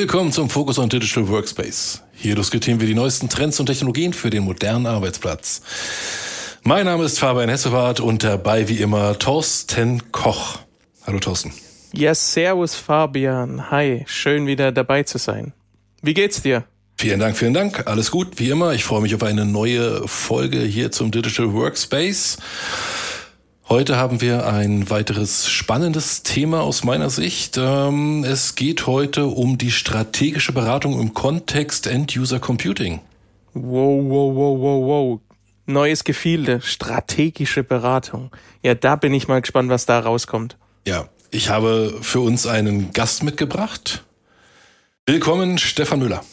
Willkommen zum Focus on Digital Workspace. Hier diskutieren wir die neuesten Trends und Technologien für den modernen Arbeitsplatz. Mein Name ist Fabian Hessewart und dabei wie immer Thorsten Koch. Hallo Thorsten. Ja, servus Fabian. Hi, schön wieder dabei zu sein. Wie geht's dir? Vielen Dank, vielen Dank. Alles gut, wie immer. Ich freue mich auf eine neue Folge hier zum Digital Workspace. Heute haben wir ein weiteres spannendes Thema aus meiner Sicht. Ähm, es geht heute um die strategische Beratung im Kontext End-User Computing. Wow, wow, wow, wow, wow. Neues Gefilde, strategische Beratung. Ja, da bin ich mal gespannt, was da rauskommt. Ja, ich habe für uns einen Gast mitgebracht. Willkommen, Stefan Müller.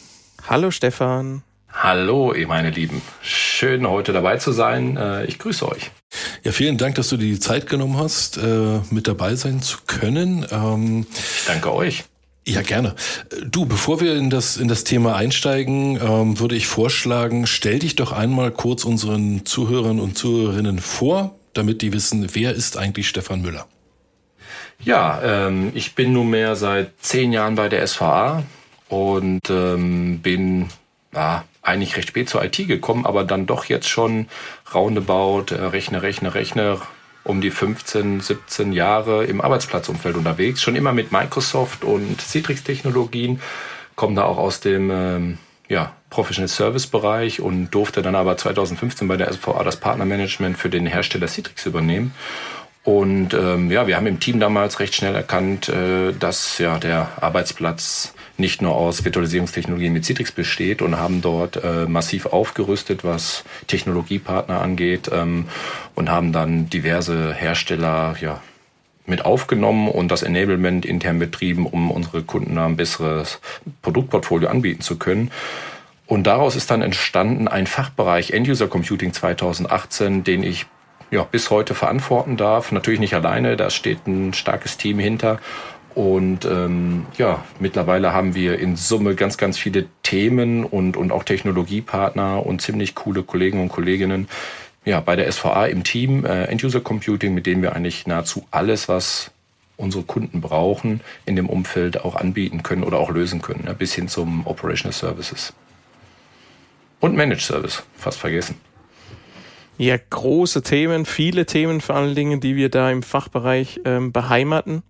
Hallo, Stefan. Hallo, ihr meine Lieben. Schön, heute dabei zu sein. Äh, ich grüße euch. Ja, vielen Dank, dass du dir die Zeit genommen hast, äh, mit dabei sein zu können. Ähm, ich danke euch. Ja, gerne. Du, bevor wir in das, in das Thema einsteigen, ähm, würde ich vorschlagen, stell dich doch einmal kurz unseren Zuhörern und Zuhörerinnen vor, damit die wissen, wer ist eigentlich Stefan Müller? Ja, ähm, ich bin nunmehr seit zehn Jahren bei der SVA und ähm, bin ja, eigentlich recht spät zur IT gekommen, aber dann doch jetzt schon roundabout, äh, rechne, rechne, rechne, um die 15, 17 Jahre im Arbeitsplatzumfeld unterwegs. Schon immer mit Microsoft und Citrix-Technologien, komme da auch aus dem ähm, ja, Professional Service Bereich und durfte dann aber 2015 bei der SVA das Partnermanagement für den Hersteller Citrix übernehmen. Und ähm, ja, wir haben im Team damals recht schnell erkannt, äh, dass ja der Arbeitsplatz nicht nur aus Virtualisierungstechnologien mit Citrix besteht und haben dort äh, massiv aufgerüstet, was Technologiepartner angeht ähm, und haben dann diverse Hersteller ja, mit aufgenommen und das Enablement intern betrieben, um unsere Kunden ein besseres Produktportfolio anbieten zu können. Und daraus ist dann entstanden ein Fachbereich End-User Computing 2018, den ich ja, bis heute verantworten darf. Natürlich nicht alleine, da steht ein starkes Team hinter und ähm, ja, mittlerweile haben wir in Summe ganz, ganz viele Themen und, und auch Technologiepartner und ziemlich coole Kollegen und Kolleginnen ja, bei der SVA im Team, äh, End-User Computing, mit denen wir eigentlich nahezu alles, was unsere Kunden brauchen, in dem Umfeld auch anbieten können oder auch lösen können, ja, bis hin zum Operational Services. Und Managed Service, fast vergessen. Ja, große Themen, viele Themen vor allen Dingen, die wir da im Fachbereich ähm, beheimaten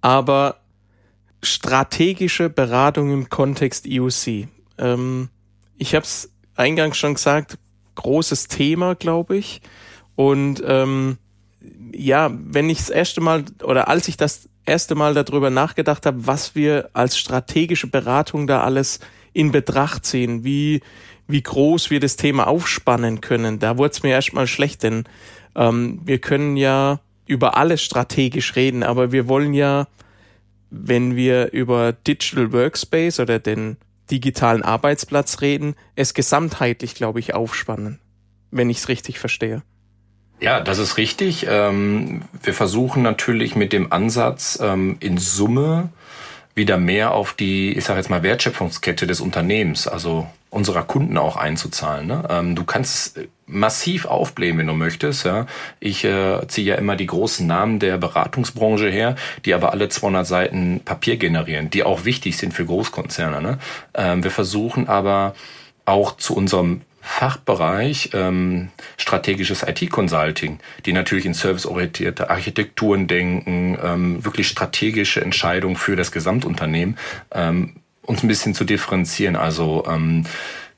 aber strategische Beratung im Kontext EUC. Ähm, ich habe es eingangs schon gesagt, großes Thema, glaube ich. Und ähm, ja, wenn ich das erste Mal oder als ich das erste Mal darüber nachgedacht habe, was wir als strategische Beratung da alles in Betracht ziehen, wie, wie groß wir das Thema aufspannen können, da wurde es mir erstmal schlecht, denn ähm, wir können ja über alles strategisch reden, aber wir wollen ja, wenn wir über Digital Workspace oder den digitalen Arbeitsplatz reden, es gesamtheitlich, glaube ich, aufspannen, wenn ich es richtig verstehe. Ja, das ist richtig. Ähm, wir versuchen natürlich mit dem Ansatz ähm, in Summe wieder mehr auf die, ich sage jetzt mal, Wertschöpfungskette des Unternehmens, also unserer Kunden auch einzuzahlen. Ne? Ähm, du kannst massiv aufblähen, wenn du möchtest. Ja? Ich äh, ziehe ja immer die großen Namen der Beratungsbranche her, die aber alle 200 Seiten Papier generieren, die auch wichtig sind für Großkonzerne. Ne? Ähm, wir versuchen aber auch zu unserem Fachbereich ähm, strategisches IT-Consulting, die natürlich in serviceorientierte Architekturen denken, ähm, wirklich strategische Entscheidungen für das Gesamtunternehmen, ähm, uns ein bisschen zu differenzieren. Also ähm,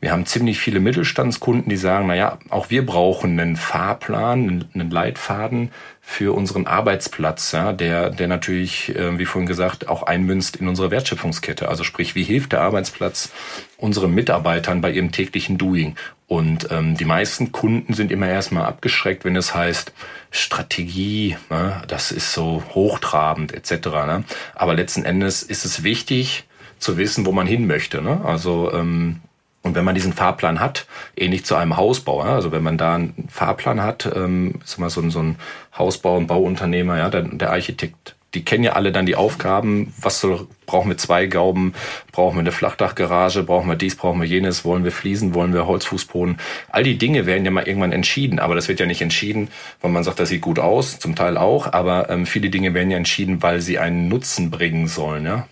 wir haben ziemlich viele Mittelstandskunden, die sagen, na ja, auch wir brauchen einen Fahrplan, einen Leitfaden für unseren Arbeitsplatz, ja, der, der natürlich, äh, wie vorhin gesagt, auch einmünzt in unsere Wertschöpfungskette. Also sprich, wie hilft der Arbeitsplatz unseren Mitarbeitern bei ihrem täglichen Doing? Und ähm, die meisten Kunden sind immer erstmal abgeschreckt, wenn es heißt, Strategie, ne, das ist so hochtrabend etc. Ne? Aber letzten Endes ist es wichtig zu wissen, wo man hin möchte. Ne? Also ähm, und wenn man diesen Fahrplan hat, ähnlich zu einem Hausbauer, also wenn man da einen Fahrplan hat, ähm, ist mal so ein, so ein Hausbau, ein Bauunternehmer, ja, der, der Architekt, die kennen ja alle dann die Aufgaben, was soll, brauchen wir zwei Gauben, brauchen wir eine Flachdachgarage, brauchen wir dies, brauchen wir jenes, wollen wir Fliesen, wollen wir Holzfußboden. All die Dinge werden ja mal irgendwann entschieden, aber das wird ja nicht entschieden, weil man sagt, das sieht gut aus, zum Teil auch, aber ähm, viele Dinge werden ja entschieden, weil sie einen Nutzen bringen sollen, ja.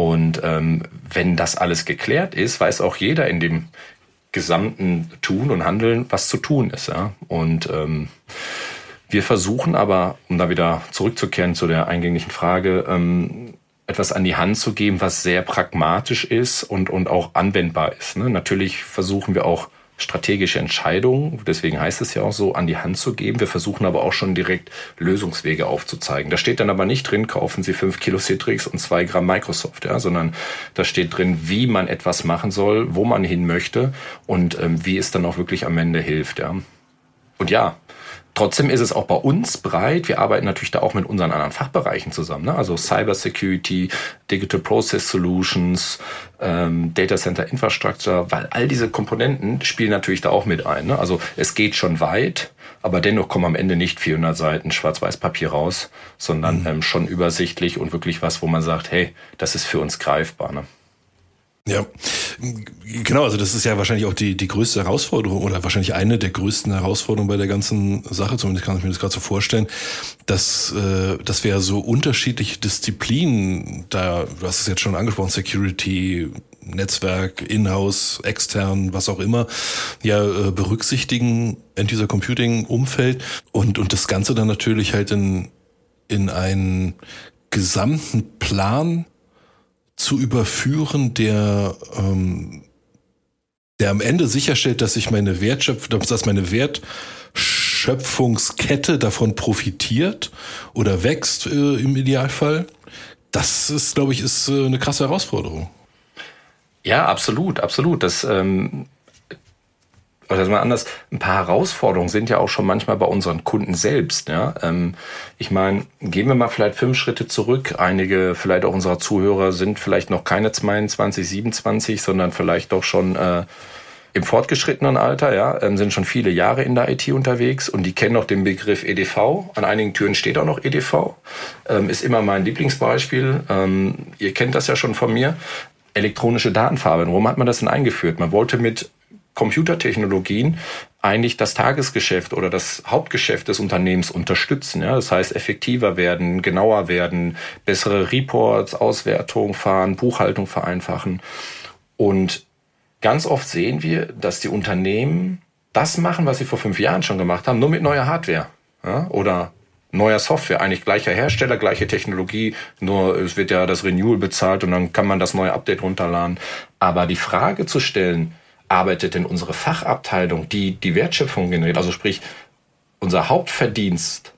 Und ähm, wenn das alles geklärt ist, weiß auch jeder in dem gesamten Tun und Handeln, was zu tun ist. Ja? Und ähm, wir versuchen aber, um da wieder zurückzukehren zu der eingänglichen Frage, ähm, etwas an die Hand zu geben, was sehr pragmatisch ist und, und auch anwendbar ist. Ne? Natürlich versuchen wir auch strategische Entscheidungen, deswegen heißt es ja auch so, an die Hand zu geben. Wir versuchen aber auch schon direkt Lösungswege aufzuzeigen. Da steht dann aber nicht drin, kaufen Sie fünf Kilo Citrix und zwei Gramm Microsoft, ja, sondern da steht drin, wie man etwas machen soll, wo man hin möchte und ähm, wie es dann auch wirklich am Ende hilft. Ja. Und ja, Trotzdem ist es auch bei uns breit. Wir arbeiten natürlich da auch mit unseren anderen Fachbereichen zusammen. Ne? Also Cyber Security, Digital Process Solutions, ähm, Data Center Infrastructure, weil all diese Komponenten spielen natürlich da auch mit ein. Ne? Also es geht schon weit, aber dennoch kommen am Ende nicht 400 Seiten Schwarz-Weiß-Papier raus, sondern mhm. ähm, schon übersichtlich und wirklich was, wo man sagt, hey, das ist für uns greifbar. Ne? Ja, genau, also das ist ja wahrscheinlich auch die, die größte Herausforderung oder wahrscheinlich eine der größten Herausforderungen bei der ganzen Sache, zumindest kann ich mir das gerade so vorstellen, dass, äh, dass wir so unterschiedliche Disziplinen, da, du hast es jetzt schon angesprochen, Security, Netzwerk, Inhouse, extern, was auch immer, ja, äh, berücksichtigen in dieser Computing-Umfeld und, und das Ganze dann natürlich halt in, in einen gesamten Plan zu überführen, der, ähm, der am Ende sicherstellt, dass ich meine Wertschöpfung, dass meine Wertschöpfungskette davon profitiert oder wächst äh, im Idealfall. Das ist, glaube ich, ist äh, eine krasse Herausforderung. Ja, absolut, absolut. Das ähm, oder mal anders, ein paar Herausforderungen sind ja auch schon manchmal bei unseren Kunden selbst. Ja? Ähm, ich meine, gehen wir mal vielleicht fünf Schritte zurück. Einige vielleicht auch unserer Zuhörer sind vielleicht noch keine 22, 27, sondern vielleicht doch schon äh, im fortgeschrittenen Alter, ja, ähm, sind schon viele Jahre in der IT unterwegs und die kennen noch den Begriff EDV. An einigen Türen steht auch noch EDV. Ähm, ist immer mein Lieblingsbeispiel. Ähm, ihr kennt das ja schon von mir elektronische Datenfarbe. Warum hat man das denn eingeführt? Man wollte mit Computertechnologien eigentlich das Tagesgeschäft oder das Hauptgeschäft des Unternehmens unterstützen. Ja? Das heißt, effektiver werden, genauer werden, bessere Reports, Auswertung fahren, Buchhaltung vereinfachen. Und ganz oft sehen wir, dass die Unternehmen das machen, was sie vor fünf Jahren schon gemacht haben, nur mit neuer Hardware ja? oder neuer Software. Eigentlich gleicher Hersteller, gleiche Technologie, nur es wird ja das Renewal bezahlt und dann kann man das neue Update runterladen. Aber die Frage zu stellen, arbeitet denn unsere Fachabteilung, die die Wertschöpfung generiert, also sprich unser Hauptverdienst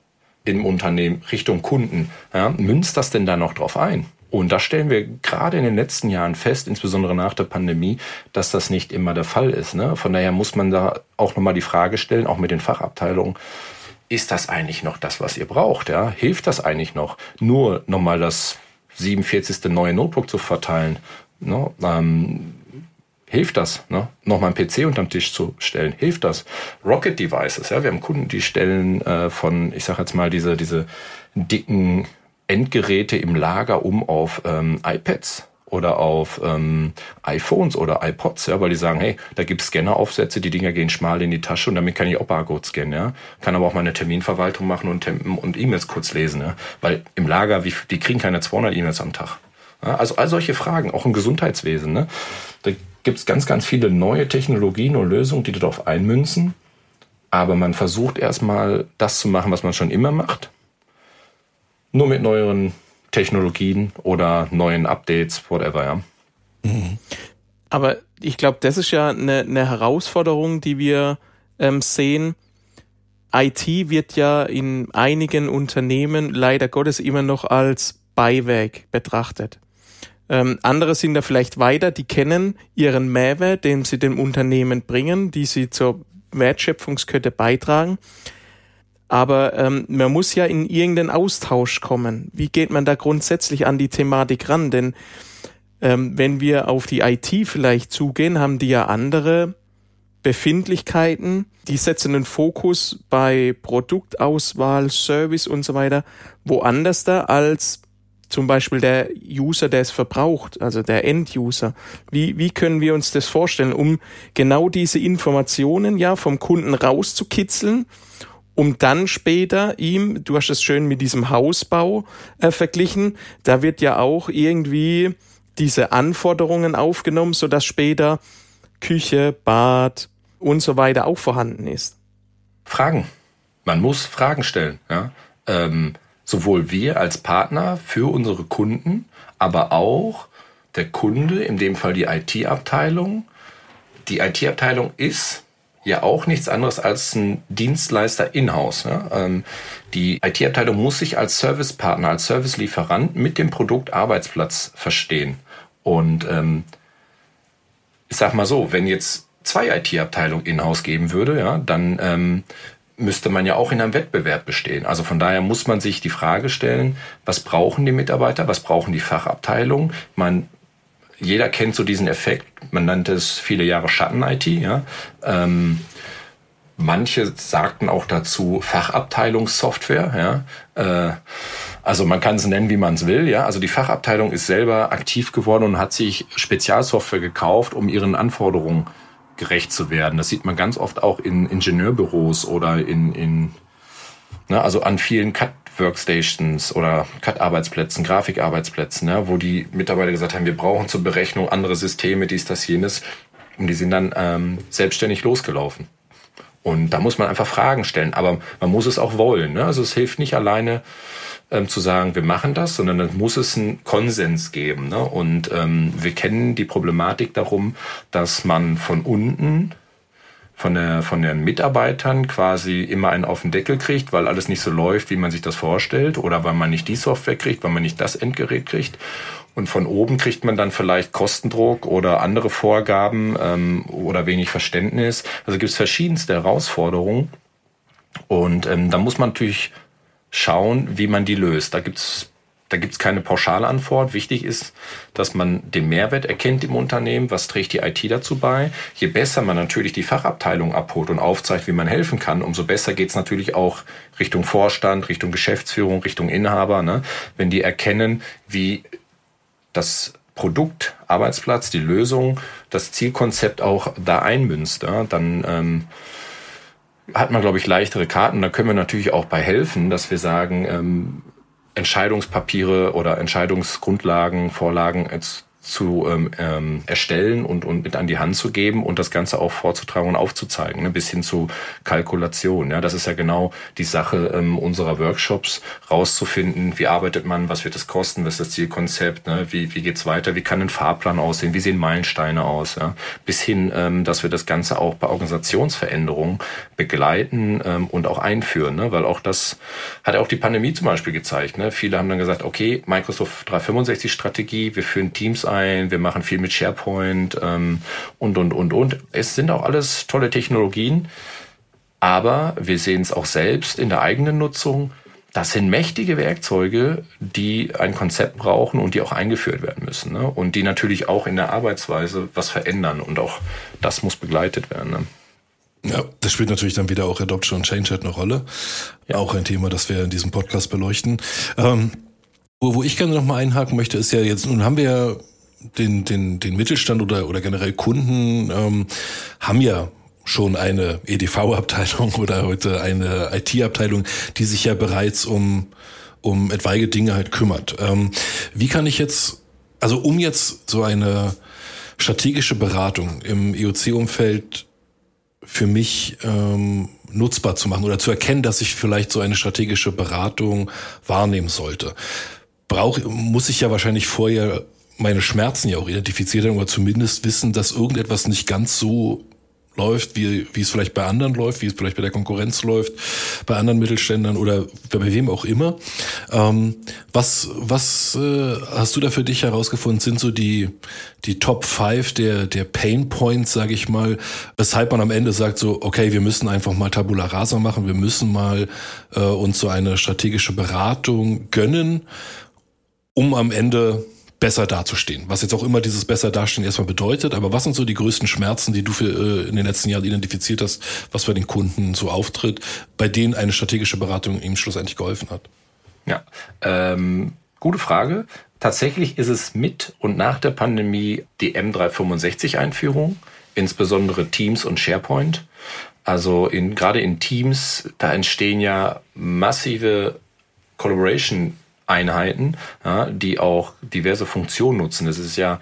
im Unternehmen Richtung Kunden, ja, münzt das denn da noch drauf ein? Und da stellen wir gerade in den letzten Jahren fest, insbesondere nach der Pandemie, dass das nicht immer der Fall ist. Ne? Von daher muss man da auch nochmal die Frage stellen, auch mit den Fachabteilungen, ist das eigentlich noch das, was ihr braucht? Ja? Hilft das eigentlich noch? Nur nochmal das 47. neue Notebook zu verteilen? Ne? Ähm, Hilft das, ne? nochmal einen PC unterm Tisch zu stellen? Hilft das? Rocket Devices, ja, wir haben Kunden, die stellen äh, von, ich sag jetzt mal, diese, diese dicken Endgeräte im Lager um auf ähm, iPads oder auf ähm, iPhones oder iPods, ja, weil die sagen, hey, da gibt's Scanneraufsätze, die Dinger gehen schmal in die Tasche und damit kann ich auch Barcode scannen, ja. Kann aber auch meine Terminverwaltung machen und, und E-Mails kurz lesen, ja. Weil im Lager, wie, die kriegen keine 200 E-Mails am Tag. Ja? Also all solche Fragen, auch im Gesundheitswesen, ne. Da gibt es ganz, ganz viele neue Technologien und Lösungen, die darauf einmünzen. Aber man versucht erstmal das zu machen, was man schon immer macht. Nur mit neueren Technologien oder neuen Updates, whatever, ja. Mhm. Aber ich glaube, das ist ja eine, eine Herausforderung, die wir ähm, sehen. IT wird ja in einigen Unternehmen leider Gottes immer noch als Beiwerk betrachtet. Ähm, andere sind da vielleicht weiter, die kennen ihren Mehrwert, den sie dem Unternehmen bringen, die sie zur Wertschöpfungskette beitragen. Aber ähm, man muss ja in irgendeinen Austausch kommen. Wie geht man da grundsätzlich an die Thematik ran? Denn ähm, wenn wir auf die IT vielleicht zugehen, haben die ja andere Befindlichkeiten. Die setzen den Fokus bei Produktauswahl, Service und so weiter woanders da als zum Beispiel der User, der es verbraucht, also der End-User. Wie, wie können wir uns das vorstellen, um genau diese Informationen ja vom Kunden rauszukitzeln, um dann später ihm, du hast es schön mit diesem Hausbau äh, verglichen, da wird ja auch irgendwie diese Anforderungen aufgenommen, sodass später Küche, Bad und so weiter auch vorhanden ist? Fragen. Man muss Fragen stellen. Ja? Ähm, sowohl wir als Partner für unsere Kunden, aber auch der Kunde, in dem Fall die IT-Abteilung. Die IT-Abteilung ist ja auch nichts anderes als ein Dienstleister in-house. Ja? Ähm, die IT-Abteilung muss sich als Servicepartner, als Servicelieferant mit dem Produkt Arbeitsplatz verstehen. Und ähm, ich sag mal so, wenn jetzt zwei IT-Abteilungen in-house geben würde, ja, dann ähm, müsste man ja auch in einem Wettbewerb bestehen. Also von daher muss man sich die Frage stellen, was brauchen die Mitarbeiter, was brauchen die Fachabteilungen? Man, jeder kennt so diesen Effekt, man nannte es viele Jahre Schatten-IT. Ja? Ähm, manche sagten auch dazu Fachabteilungssoftware. Ja? Äh, also man kann es nennen, wie man es will. Ja? Also die Fachabteilung ist selber aktiv geworden und hat sich Spezialsoftware gekauft, um ihren Anforderungen gerecht zu werden. Das sieht man ganz oft auch in Ingenieurbüros oder in, in ne, also an vielen Cut-Workstations oder Cut-Arbeitsplätzen, Grafikarbeitsplätzen, ne, wo die Mitarbeiter gesagt haben, wir brauchen zur Berechnung andere Systeme, dies, das, jenes. Und die sind dann ähm, selbstständig losgelaufen. Und da muss man einfach Fragen stellen. Aber man muss es auch wollen. Ne? Also es hilft nicht alleine, ähm, zu sagen, wir machen das, sondern dann muss es einen Konsens geben. Ne? Und ähm, wir kennen die Problematik darum, dass man von unten von, der, von den Mitarbeitern quasi immer einen auf den Deckel kriegt, weil alles nicht so läuft, wie man sich das vorstellt, oder weil man nicht die Software kriegt, weil man nicht das Endgerät kriegt. Und von oben kriegt man dann vielleicht Kostendruck oder andere Vorgaben ähm, oder wenig Verständnis. Also gibt es verschiedenste Herausforderungen. Und ähm, da muss man natürlich schauen, wie man die löst. Da gibt's da gibt's keine pauschale Antwort. Wichtig ist, dass man den Mehrwert erkennt im Unternehmen. Was trägt die IT dazu bei? Je besser man natürlich die Fachabteilung abholt und aufzeigt, wie man helfen kann, umso besser geht's natürlich auch Richtung Vorstand, Richtung Geschäftsführung, Richtung Inhaber. Ne? Wenn die erkennen, wie das Produkt, Arbeitsplatz, die Lösung, das Zielkonzept auch da einmünzt, ja? dann ähm, hat man, glaube ich, leichtere Karten. Da können wir natürlich auch bei helfen, dass wir sagen, ähm, Entscheidungspapiere oder Entscheidungsgrundlagen, Vorlagen jetzt zu ähm, ähm, erstellen und, und mit an die Hand zu geben und das Ganze auch vorzutragen und aufzuzeigen, ne, bis hin zu Kalkulation. Ja, das ist ja genau die Sache ähm, unserer Workshops, rauszufinden, wie arbeitet man, was wird es kosten, was ist das Zielkonzept, ne, wie, wie geht's weiter, wie kann ein Fahrplan aussehen, wie sehen Meilensteine aus, ja, bis hin, ähm, dass wir das Ganze auch bei Organisationsveränderungen begleiten ähm, und auch einführen, ne, weil auch das hat auch die Pandemie zum Beispiel gezeigt. Ne. Viele haben dann gesagt, okay, Microsoft 365 Strategie, wir führen Teams ein, wir machen viel mit SharePoint ähm, und, und, und, und. Es sind auch alles tolle Technologien, aber wir sehen es auch selbst in der eigenen Nutzung. Das sind mächtige Werkzeuge, die ein Konzept brauchen und die auch eingeführt werden müssen. Ne? Und die natürlich auch in der Arbeitsweise was verändern. Und auch das muss begleitet werden. Ne? Ja, das spielt natürlich dann wieder auch Adoption und Change halt eine Rolle. Ja. Auch ein Thema, das wir in diesem Podcast beleuchten. Ähm, wo, wo ich gerne noch mal einhaken möchte, ist ja jetzt, nun haben wir ja den, den, den Mittelstand oder, oder generell Kunden ähm, haben ja schon eine EDV-Abteilung oder heute eine IT-Abteilung, die sich ja bereits um, um etwaige Dinge halt kümmert. Ähm, wie kann ich jetzt, also um jetzt so eine strategische Beratung im EOC-Umfeld für mich ähm, nutzbar zu machen oder zu erkennen, dass ich vielleicht so eine strategische Beratung wahrnehmen sollte, brauche muss ich ja wahrscheinlich vorher meine Schmerzen ja auch identifiziert haben oder zumindest wissen, dass irgendetwas nicht ganz so läuft, wie, wie es vielleicht bei anderen läuft, wie es vielleicht bei der Konkurrenz läuft, bei anderen Mittelständern oder bei wem auch immer. Ähm, was was äh, hast du da für dich herausgefunden, sind so die, die Top 5 der, der Pain Points, sage ich mal, weshalb man am Ende sagt so, okay, wir müssen einfach mal Tabula Rasa machen, wir müssen mal äh, uns so eine strategische Beratung gönnen, um am Ende besser dazustehen. Was jetzt auch immer dieses besser dastehen erstmal bedeutet, aber was sind so die größten Schmerzen, die du für, äh, in den letzten Jahren identifiziert hast, was bei den Kunden so auftritt, bei denen eine strategische Beratung ihm schlussendlich geholfen hat? Ja, ähm, gute Frage. Tatsächlich ist es mit und nach der Pandemie die M365-Einführung, insbesondere Teams und SharePoint. Also in, gerade in Teams, da entstehen ja massive Collaboration Einheiten, ja, die auch diverse Funktionen nutzen. Das ist ja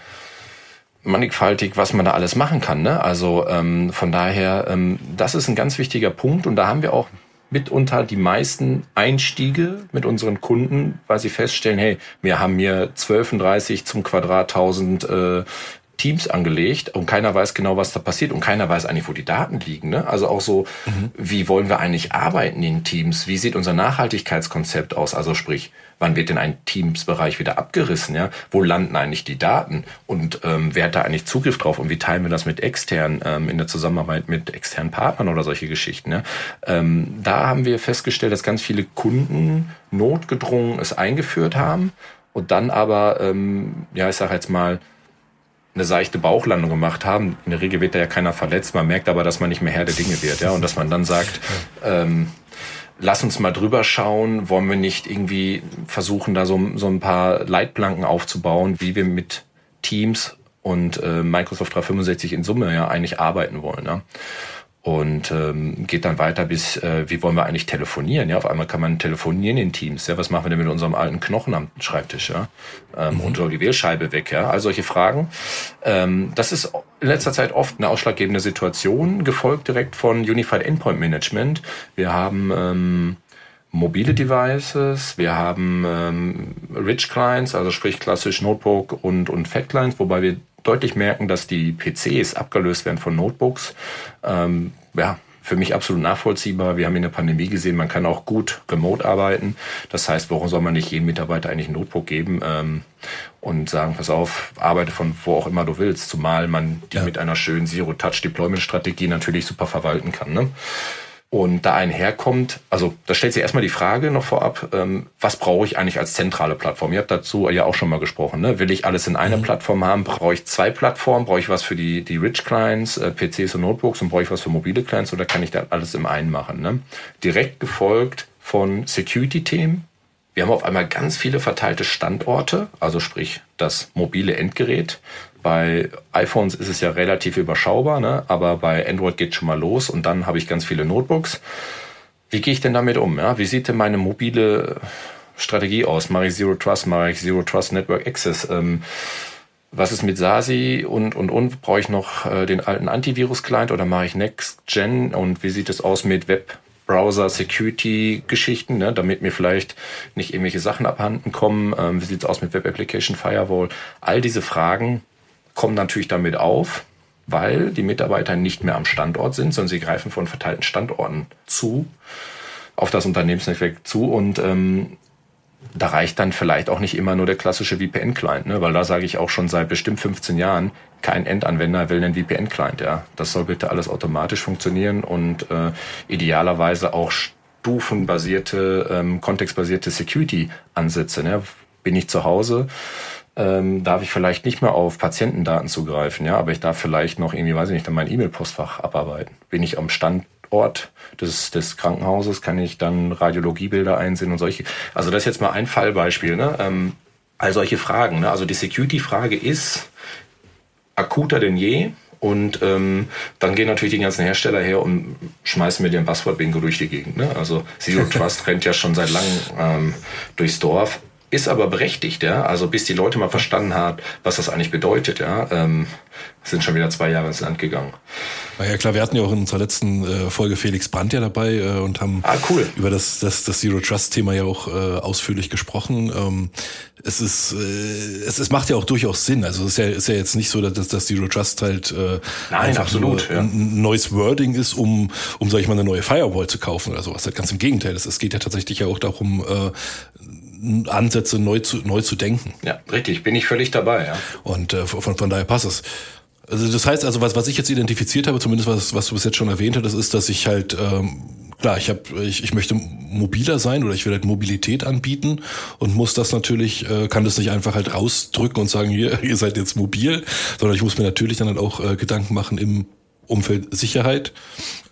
mannigfaltig, was man da alles machen kann. Ne? Also ähm, von daher, ähm, das ist ein ganz wichtiger Punkt und da haben wir auch mitunter die meisten Einstiege mit unseren Kunden, weil sie feststellen, hey, wir haben hier 12,30 zum Quadrat 1000 äh, Teams angelegt und keiner weiß genau, was da passiert und keiner weiß eigentlich, wo die Daten liegen. Ne? Also auch so, mhm. wie wollen wir eigentlich arbeiten in Teams? Wie sieht unser Nachhaltigkeitskonzept aus? Also sprich, wann wird denn ein Teamsbereich wieder abgerissen? Ja? Wo landen eigentlich die Daten? Und ähm, wer hat da eigentlich Zugriff drauf? Und wie teilen wir das mit externen, ähm, in der Zusammenarbeit mit externen Partnern oder solche Geschichten? Ja? Ähm, da haben wir festgestellt, dass ganz viele Kunden notgedrungen es eingeführt haben und dann aber, ähm, ja, ich sage jetzt mal, eine seichte Bauchlandung gemacht haben. In der Regel wird da ja keiner verletzt. Man merkt aber, dass man nicht mehr Herr der Dinge wird, ja, und dass man dann sagt, ähm, lass uns mal drüber schauen, wollen wir nicht irgendwie versuchen, da so, so ein paar Leitplanken aufzubauen, wie wir mit Teams und äh, Microsoft 365 in Summe ja eigentlich arbeiten wollen. Ja? Und ähm, geht dann weiter bis, äh, wie wollen wir eigentlich telefonieren? Ja, auf einmal kann man telefonieren in Teams. Ja, was machen wir denn mit unserem alten Knochen am Schreibtisch? Ja, ähm, mhm. und die Wählscheibe weg? Ja, all solche Fragen. Ähm, das ist in letzter Zeit oft eine ausschlaggebende Situation, gefolgt direkt von Unified Endpoint Management. Wir haben ähm, mobile Devices, wir haben ähm, Rich Clients, also sprich klassisch Notebook und, und Fat Clients, wobei wir deutlich merken, dass die PCs abgelöst werden von Notebooks. Ähm, ja, für mich absolut nachvollziehbar. Wir haben in der Pandemie gesehen, man kann auch gut remote arbeiten. Das heißt, warum soll man nicht jedem Mitarbeiter eigentlich ein Notebook geben ähm, und sagen, pass auf, arbeite von wo auch immer du willst, zumal man die ja. mit einer schönen Zero-Touch-Deployment-Strategie natürlich super verwalten kann. Ne? Und da einherkommt, also da stellt sich erstmal die Frage noch vorab, ähm, was brauche ich eigentlich als zentrale Plattform? Ihr habt dazu ja auch schon mal gesprochen. Ne? Will ich alles in einer mhm. Plattform haben? Brauche ich zwei Plattformen? Brauche ich was für die, die Rich Clients, äh, PCs und Notebooks und brauche ich was für mobile Clients oder kann ich da alles im einen machen? Ne? Direkt gefolgt von Security-Themen. Wir haben auf einmal ganz viele verteilte Standorte, also sprich das mobile Endgerät bei iPhones ist es ja relativ überschaubar, ne? aber bei Android geht schon mal los und dann habe ich ganz viele Notebooks. Wie gehe ich denn damit um? Ja? Wie sieht denn meine mobile Strategie aus? Mache ich Zero Trust? Mache ich Zero Trust Network Access? Ähm, was ist mit SASI und, und, und? Brauche ich noch äh, den alten Antivirus-Client oder mache ich Next Gen? Und wie sieht es aus mit Web Browser Security Geschichten, ne, damit mir vielleicht nicht irgendwelche Sachen abhanden kommen. Ähm, wie sieht's aus mit Web Application Firewall? All diese Fragen kommen natürlich damit auf, weil die Mitarbeiter nicht mehr am Standort sind, sondern sie greifen von verteilten Standorten zu, auf das Unternehmensnetzwerk zu und ähm, da reicht dann vielleicht auch nicht immer nur der klassische VPN-Client, ne? weil da sage ich auch schon seit bestimmt 15 Jahren, kein Endanwender will einen VPN-Client. Ja? Das soll bitte alles automatisch funktionieren und äh, idealerweise auch stufenbasierte, ähm, kontextbasierte Security-Ansätze. Ne? Bin ich zu Hause, ähm, darf ich vielleicht nicht mehr auf Patientendaten zugreifen, ja, aber ich darf vielleicht noch irgendwie, weiß ich nicht, dann mein E-Mail-Postfach abarbeiten. Bin ich am Standort des, des Krankenhauses, kann ich dann Radiologiebilder einsehen und solche. Also das ist jetzt mal ein Fallbeispiel, ne? Ähm, all solche Fragen. Ne? Also die Security-Frage ist akuter denn je. Und ähm, dann gehen natürlich die ganzen Hersteller her und schmeißen mir den Passwort-Bingo durch die Gegend. Ne? Also Zero Trust rennt ja schon seit langem ähm, durchs Dorf ist aber berechtigt, ja. Also bis die Leute mal verstanden haben, was das eigentlich bedeutet, ja, ähm, sind schon wieder zwei Jahre ins Land gegangen. Na ja klar, wir hatten ja auch in unserer letzten äh, Folge Felix Brandt ja dabei äh, und haben ah, cool. über das, das, das Zero Trust-Thema ja auch äh, ausführlich gesprochen. Ähm, es ist, äh, es, es macht ja auch durchaus Sinn. Also es ist ja, ist ja jetzt nicht so, dass das Zero Trust halt äh, Nein, einfach absolut, nur ein neues Wording ist, um, um sag ich mal, eine neue Firewall zu kaufen oder sowas. Ganz im Gegenteil. Es geht ja tatsächlich ja auch darum, äh, Ansätze neu zu, neu zu denken. Ja, richtig, bin ich völlig dabei. Ja. Und äh, von, von daher passt es. Also das heißt also, was, was ich jetzt identifiziert habe, zumindest was, was du bis jetzt schon erwähnt hast, ist, dass ich halt, ähm, klar, ich habe, ich, ich möchte mobiler sein oder ich will halt Mobilität anbieten und muss das natürlich, äh, kann das nicht einfach halt ausdrücken und sagen, hier, ihr seid jetzt mobil, sondern ich muss mir natürlich dann halt auch äh, Gedanken machen im Umfeld Sicherheit,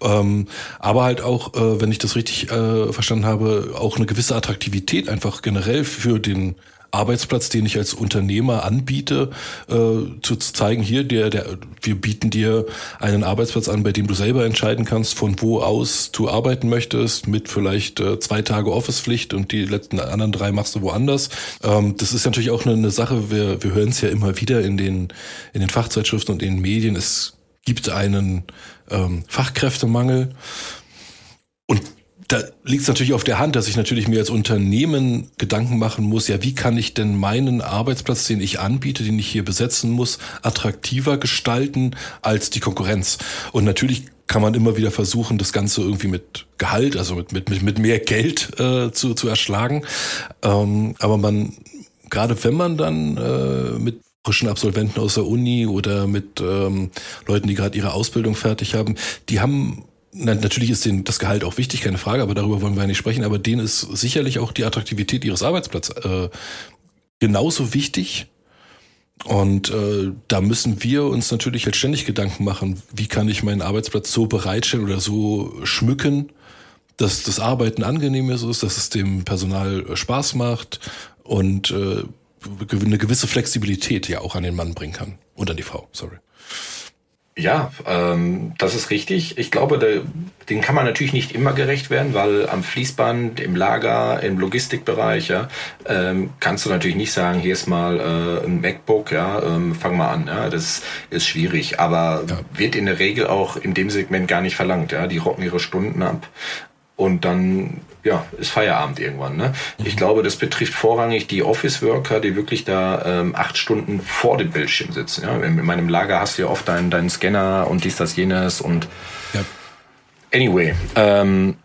ähm, aber halt auch, äh, wenn ich das richtig äh, verstanden habe, auch eine gewisse Attraktivität einfach generell für den Arbeitsplatz, den ich als Unternehmer anbiete, äh, zu, zu zeigen, hier, der, der, wir bieten dir einen Arbeitsplatz an, bei dem du selber entscheiden kannst, von wo aus du arbeiten möchtest, mit vielleicht äh, zwei Tage Office-Pflicht und die letzten anderen drei machst du woanders. Ähm, das ist natürlich auch eine, eine Sache, wir, wir hören es ja immer wieder in den, in den Fachzeitschriften und in den Medien. Es gibt einen ähm, Fachkräftemangel. Und da liegt es natürlich auf der Hand, dass ich natürlich mir als Unternehmen Gedanken machen muss, ja, wie kann ich denn meinen Arbeitsplatz, den ich anbiete, den ich hier besetzen muss, attraktiver gestalten als die Konkurrenz. Und natürlich kann man immer wieder versuchen, das Ganze irgendwie mit Gehalt, also mit, mit, mit mehr Geld äh, zu, zu erschlagen. Ähm, aber man, gerade wenn man dann äh, mit frischen Absolventen aus der Uni oder mit ähm, Leuten, die gerade ihre Ausbildung fertig haben, die haben na, natürlich ist denen das Gehalt auch wichtig, keine Frage, aber darüber wollen wir ja nicht sprechen. Aber denen ist sicherlich auch die Attraktivität ihres Arbeitsplatzes äh, genauso wichtig. Und äh, da müssen wir uns natürlich halt ständig Gedanken machen, wie kann ich meinen Arbeitsplatz so bereitstellen oder so schmücken, dass das Arbeiten angenehm ist, dass es dem Personal äh, Spaß macht und äh, eine gewisse Flexibilität ja auch an den Mann bringen kann und an die Frau, sorry. Ja, ähm, das ist richtig. Ich glaube, der, den kann man natürlich nicht immer gerecht werden, weil am Fließband, im Lager, im Logistikbereich, ja, ähm, kannst du natürlich nicht sagen, hier ist mal äh, ein MacBook, ja, ähm, fang mal an. Ja, das ist schwierig, aber ja. wird in der Regel auch in dem Segment gar nicht verlangt. Ja, die rocken ihre Stunden ab und dann ja, ist Feierabend irgendwann. Ne? Mhm. Ich glaube, das betrifft vorrangig die Office-Worker, die wirklich da ähm, acht Stunden vor dem Bildschirm sitzen. Ja? In, in meinem Lager hast du ja oft deinen, deinen Scanner und dies, das, jenes und ja. anyway. Ähm,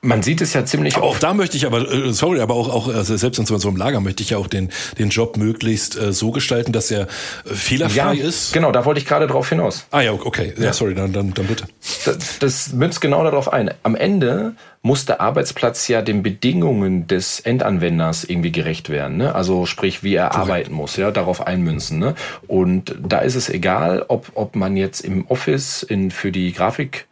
man sieht es ja ziemlich aber oft. Auch da möchte ich aber, äh, sorry, aber auch, auch also selbst in so einem Lager möchte ich ja auch den, den Job möglichst äh, so gestalten, dass er äh, fehlerfrei ja, ist. Genau, da wollte ich gerade drauf hinaus. Ah ja, okay. Ja, ja sorry, dann, dann, dann bitte. Das, das münzt genau darauf ein. Am Ende muss der Arbeitsplatz ja den Bedingungen des Endanwenders irgendwie gerecht werden. Ne? Also sprich, wie er Correct. arbeiten muss, ja, darauf einmünzen. Ne? Und da ist es egal, ob, ob man jetzt im Office in, für die Grafik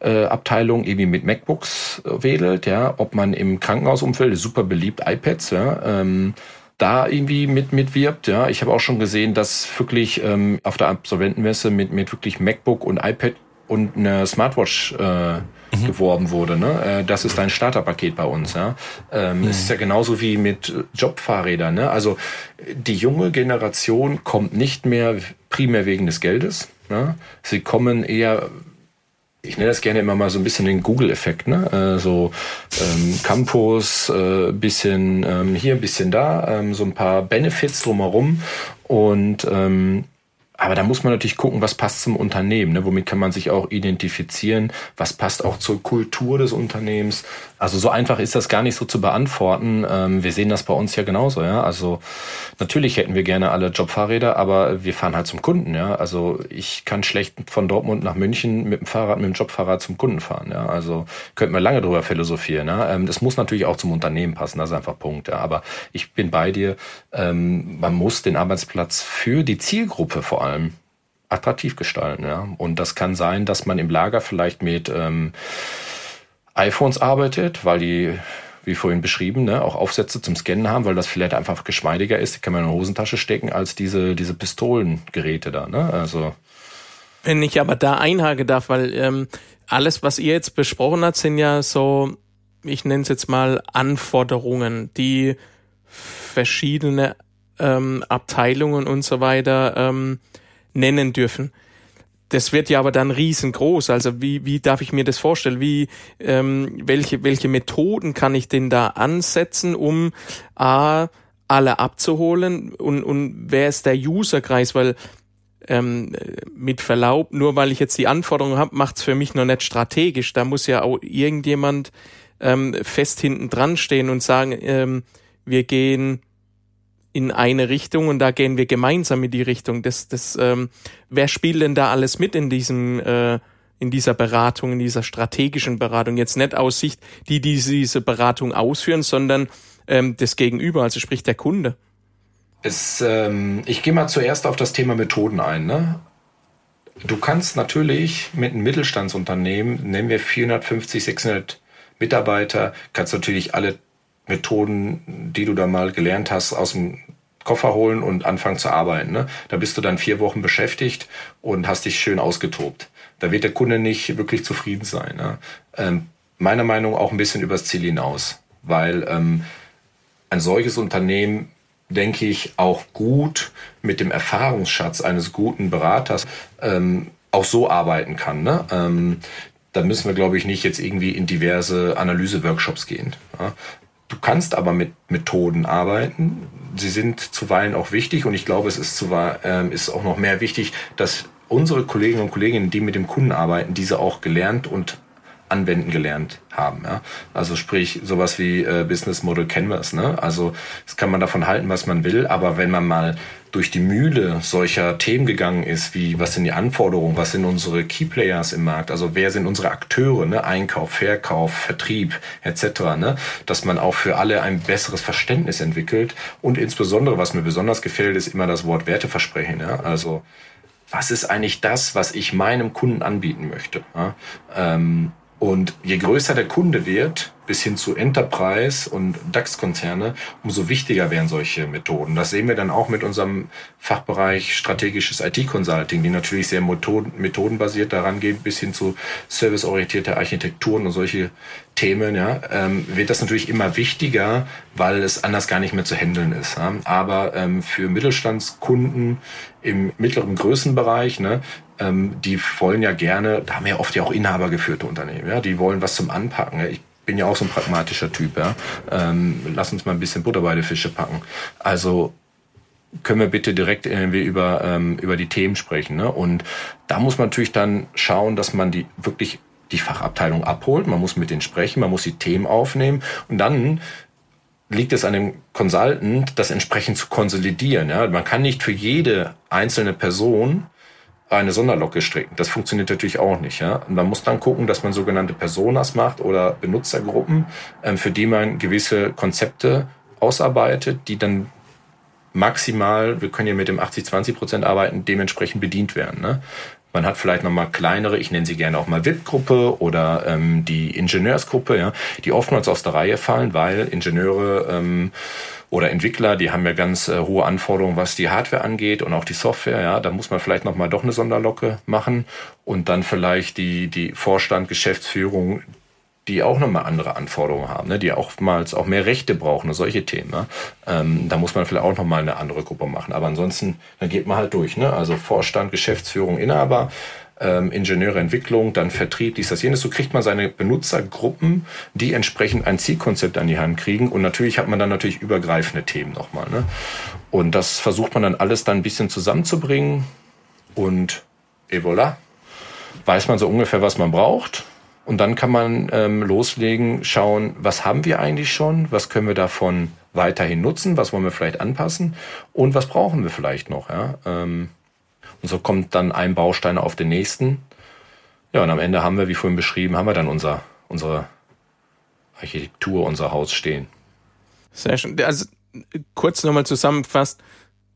äh, Abteilung irgendwie mit MacBooks äh, wedelt, ja, ob man im Krankenhausumfeld super beliebt iPads, ja, ähm, da irgendwie mit mitwirbt, ja. Ich habe auch schon gesehen, dass wirklich ähm, auf der Absolventenmesse mit mit wirklich MacBook und iPad und eine Smartwatch äh, mhm. geworben wurde. Ne? Äh, das ist ein Starterpaket bei uns. Ja? Ähm, mhm. Es ist ja genauso wie mit Jobfahrrädern. Ne? Also die junge Generation kommt nicht mehr primär wegen des Geldes. Ne? Sie kommen eher ich nenne das gerne immer mal so ein bisschen den Google-Effekt, ne? Äh, so ähm, Campus, äh, bisschen ähm, hier, bisschen da, ähm, so ein paar Benefits drumherum und ähm, aber da muss man natürlich gucken, was passt zum Unternehmen, ne? womit kann man sich auch identifizieren, was passt auch zur Kultur des Unternehmens. Also so einfach ist das gar nicht so zu beantworten. Ähm, wir sehen das bei uns ja genauso. Ja? Also natürlich hätten wir gerne alle Jobfahrräder, aber wir fahren halt zum Kunden. Ja? Also ich kann schlecht von Dortmund nach München mit dem Fahrrad, mit dem Jobfahrrad zum Kunden fahren. Ja? Also könnten wir lange drüber philosophieren. Ja? Ähm, das muss natürlich auch zum Unternehmen passen, das ist einfach Punkt. Ja? Aber ich bin bei dir, ähm, man muss den Arbeitsplatz für die Zielgruppe vor allem allem attraktiv gestalten. Ja? Und das kann sein, dass man im Lager vielleicht mit ähm, iPhones arbeitet, weil die, wie vorhin beschrieben, ne, auch Aufsätze zum Scannen haben, weil das vielleicht einfach geschmeidiger ist. Die kann man in eine Hosentasche stecken als diese, diese Pistolengeräte da. Ne? Also wenn ich aber da einhake darf, weil ähm, alles, was ihr jetzt besprochen habt, sind ja so, ich nenne es jetzt mal Anforderungen, die verschiedene ähm, Abteilungen und so weiter ähm, nennen dürfen. Das wird ja aber dann riesengroß. Also wie, wie darf ich mir das vorstellen? Wie, ähm, welche, welche Methoden kann ich denn da ansetzen, um A, alle abzuholen und, und wer ist der Userkreis? Weil ähm, mit Verlaub, nur weil ich jetzt die Anforderungen habe, macht's für mich noch nicht strategisch. Da muss ja auch irgendjemand ähm, fest hinten dran stehen und sagen, ähm, wir gehen in eine Richtung und da gehen wir gemeinsam in die Richtung. Das, das, ähm, wer spielt denn da alles mit in diesem, äh, in dieser Beratung, in dieser strategischen Beratung? Jetzt nicht aus Sicht, die, die diese Beratung ausführen, sondern ähm, das Gegenüber, also sprich der Kunde. Es, ähm, ich gehe mal zuerst auf das Thema Methoden ein. Ne? Du kannst natürlich mit einem Mittelstandsunternehmen, nehmen wir 450, 600 Mitarbeiter, kannst natürlich alle Methoden, die du da mal gelernt hast, aus dem Koffer holen und anfangen zu arbeiten. Ne? Da bist du dann vier Wochen beschäftigt und hast dich schön ausgetobt. Da wird der Kunde nicht wirklich zufrieden sein. Ne? Ähm, meiner Meinung auch ein bisschen übers Ziel hinaus, weil ähm, ein solches Unternehmen denke ich, auch gut mit dem Erfahrungsschatz eines guten Beraters ähm, auch so arbeiten kann. Ne? Ähm, da müssen wir, glaube ich, nicht jetzt irgendwie in diverse Analyse-Workshops gehen. Ja? Du kannst aber mit Methoden arbeiten. Sie sind zuweilen auch wichtig und ich glaube, es ist, zuweilen, äh, ist auch noch mehr wichtig, dass unsere Kolleginnen und Kollegen, die mit dem Kunden arbeiten, diese auch gelernt und anwenden gelernt haben. Ja? Also sprich sowas wie äh, Business Model Canvas. Ne? Also das kann man davon halten, was man will, aber wenn man mal durch die Mühle solcher Themen gegangen ist, wie was sind die Anforderungen, was sind unsere Key Players im Markt, also wer sind unsere Akteure, ne? Einkauf, Verkauf, Vertrieb etc., ne? dass man auch für alle ein besseres Verständnis entwickelt und insbesondere, was mir besonders gefällt, ist immer das Wort Werteversprechen. Ja? Also was ist eigentlich das, was ich meinem Kunden anbieten möchte? Ja? Ähm, und je größer der Kunde wird, bis hin zu Enterprise und DAX-Konzerne, umso wichtiger werden solche Methoden. Das sehen wir dann auch mit unserem Fachbereich strategisches IT-Consulting, die natürlich sehr methoden, methodenbasiert daran geht, bis hin zu serviceorientierte Architekturen und solche Themen, ja, ähm, wird das natürlich immer wichtiger, weil es anders gar nicht mehr zu handeln ist. Ja. Aber ähm, für Mittelstandskunden im mittleren Größenbereich, ne, ähm, die wollen ja gerne, da haben ja oft ja auch inhabergeführte Unternehmen, ja, die wollen was zum Anpacken. Ja. Ich bin ja auch so ein pragmatischer Typ, ja. Ähm, lass uns mal ein bisschen Butter bei die Fische packen. Also können wir bitte direkt irgendwie über, ähm, über die Themen sprechen. Ne? Und da muss man natürlich dann schauen, dass man die wirklich die Fachabteilung abholt. Man muss mit denen sprechen, man muss die Themen aufnehmen und dann liegt es an dem Consultant, das entsprechend zu konsolidieren. Ja? Man kann nicht für jede einzelne Person eine Sonderlocke stricken. Das funktioniert natürlich auch nicht. Ja? Und man muss dann gucken, dass man sogenannte Personas macht oder Benutzergruppen, ähm, für die man gewisse Konzepte ausarbeitet, die dann maximal, wir können ja mit dem 80-20 Prozent arbeiten, dementsprechend bedient werden. Ne? Man hat vielleicht nochmal kleinere, ich nenne sie gerne auch mal VIP-Gruppe oder ähm, die Ingenieursgruppe, ja, die oftmals aus der Reihe fallen, weil Ingenieure ähm, oder Entwickler, die haben ja ganz äh, hohe Anforderungen, was die Hardware angeht und auch die Software. Ja, da muss man vielleicht noch mal doch eine Sonderlocke machen und dann vielleicht die die Vorstand, Geschäftsführung, die auch nochmal andere Anforderungen haben, ne, die oftmals auch mehr Rechte brauchen und solche Themen. Ne? Ähm, da muss man vielleicht auch nochmal eine andere Gruppe machen. Aber ansonsten, dann geht man halt durch. Ne? Also Vorstand, Geschäftsführung, Inhaber, ähm, Ingenieure, Entwicklung, dann Vertrieb, dies, das, jenes. So kriegt man seine Benutzergruppen, die entsprechend ein Zielkonzept an die Hand kriegen. Und natürlich hat man dann natürlich übergreifende Themen nochmal. Ne? Und das versucht man dann alles dann ein bisschen zusammenzubringen. Und et voilà, weiß man so ungefähr, was man braucht. Und dann kann man ähm, loslegen, schauen, was haben wir eigentlich schon, was können wir davon weiterhin nutzen, was wollen wir vielleicht anpassen und was brauchen wir vielleicht noch. Ja? Ähm, und so kommt dann ein Baustein auf den nächsten. Ja, und am Ende haben wir, wie vorhin beschrieben, haben wir dann unser, unsere Architektur, unser Haus stehen. Sehr schön. Also kurz nochmal zusammengefasst,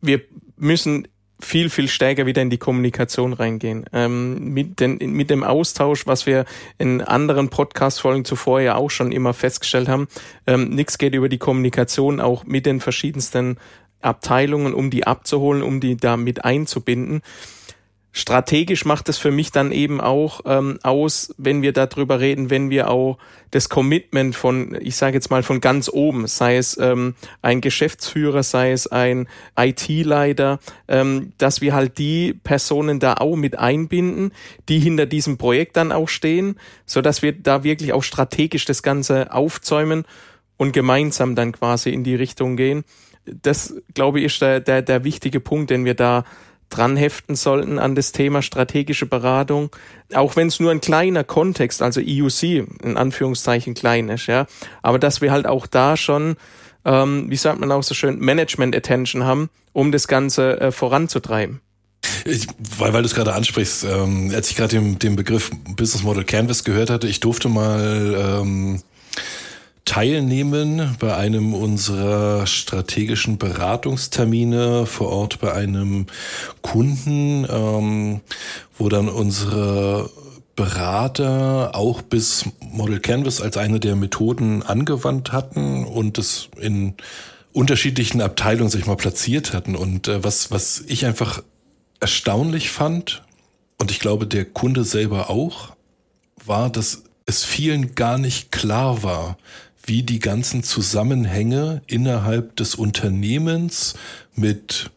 wir müssen viel, viel stärker wieder in die Kommunikation reingehen. Ähm, mit, den, mit dem Austausch, was wir in anderen Podcast-Folgen zuvor ja auch schon immer festgestellt haben, ähm, nichts geht über die Kommunikation, auch mit den verschiedensten Abteilungen, um die abzuholen, um die da mit einzubinden. Strategisch macht es für mich dann eben auch ähm, aus, wenn wir darüber reden, wenn wir auch das Commitment von, ich sage jetzt mal von ganz oben, sei es ähm, ein Geschäftsführer, sei es ein IT-Leiter, ähm, dass wir halt die Personen da auch mit einbinden, die hinter diesem Projekt dann auch stehen, so dass wir da wirklich auch strategisch das Ganze aufzäumen und gemeinsam dann quasi in die Richtung gehen. Das, glaube ich, ist der, der, der wichtige Punkt, den wir da dran heften sollten an das Thema strategische Beratung, auch wenn es nur ein kleiner Kontext, also EUC in Anführungszeichen klein ist, ja, aber dass wir halt auch da schon, ähm, wie sagt man auch so schön, Management Attention haben, um das Ganze äh, voranzutreiben. Ich, weil, weil du es gerade ansprichst, ähm, als ich gerade den, den Begriff Business Model Canvas gehört hatte, ich durfte mal ähm, teilnehmen bei einem unserer strategischen Beratungstermine vor Ort bei einem Kunden, ähm, wo dann unsere Berater auch bis Model Canvas als eine der Methoden angewandt hatten und es in unterschiedlichen Abteilungen sich mal platziert hatten. Und äh, was, was ich einfach erstaunlich fand, und ich glaube der Kunde selber auch, war, dass es vielen gar nicht klar war, wie die ganzen Zusammenhänge innerhalb des Unternehmens mit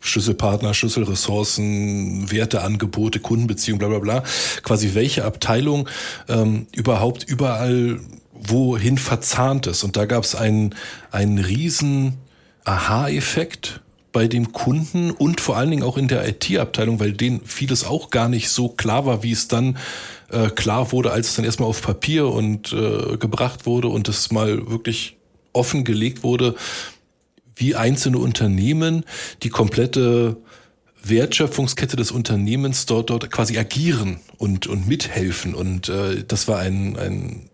Schlüsselpartner, Schlüsselressourcen, Werteangebote, Kundenbeziehungen, bla bla bla, quasi welche Abteilung ähm, überhaupt überall wohin verzahnt ist. Und da gab es einen, einen riesen Aha-Effekt bei dem Kunden und vor allen Dingen auch in der IT-Abteilung, weil denen vieles auch gar nicht so klar war, wie es dann äh, klar wurde, als es dann erstmal auf Papier und äh, gebracht wurde und es mal wirklich offengelegt wurde, wie einzelne Unternehmen die komplette Wertschöpfungskette des Unternehmens dort dort quasi agieren und und mithelfen und äh, das war ein ein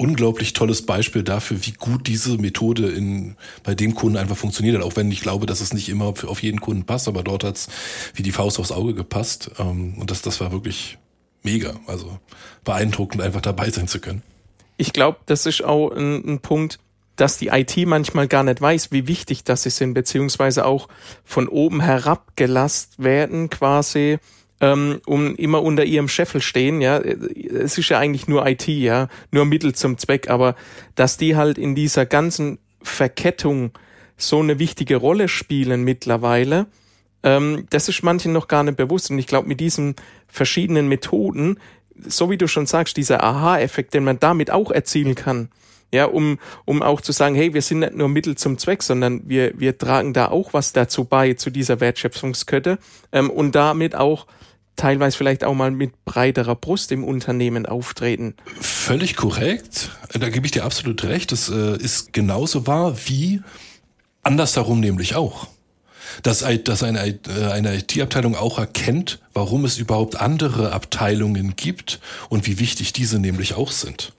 unglaublich tolles Beispiel dafür, wie gut diese Methode in, bei dem Kunden einfach funktioniert hat. Auch wenn ich glaube, dass es nicht immer auf jeden Kunden passt, aber dort hat es wie die Faust aufs Auge gepasst. Ähm, und das, das war wirklich mega. Also beeindruckend, einfach dabei sein zu können. Ich glaube, das ist auch ein, ein Punkt, dass die IT manchmal gar nicht weiß, wie wichtig das ist, beziehungsweise auch von oben herabgelasst werden quasi ähm, um immer unter ihrem Scheffel stehen, ja, es ist ja eigentlich nur IT, ja, nur Mittel zum Zweck, aber dass die halt in dieser ganzen Verkettung so eine wichtige Rolle spielen mittlerweile, ähm, das ist manchen noch gar nicht bewusst. Und ich glaube, mit diesen verschiedenen Methoden, so wie du schon sagst, dieser Aha-Effekt, den man damit auch erzielen kann, ja, um, um auch zu sagen, hey, wir sind nicht nur Mittel zum Zweck, sondern wir, wir tragen da auch was dazu bei, zu dieser Wertschöpfungskette ähm, und damit auch teilweise vielleicht auch mal mit breiterer Brust im Unternehmen auftreten. Völlig korrekt. Da gebe ich dir absolut recht. Das äh, ist genauso wahr wie andersherum nämlich auch. Dass, dass eine, äh, eine IT-Abteilung auch erkennt, warum es überhaupt andere Abteilungen gibt und wie wichtig diese nämlich auch sind.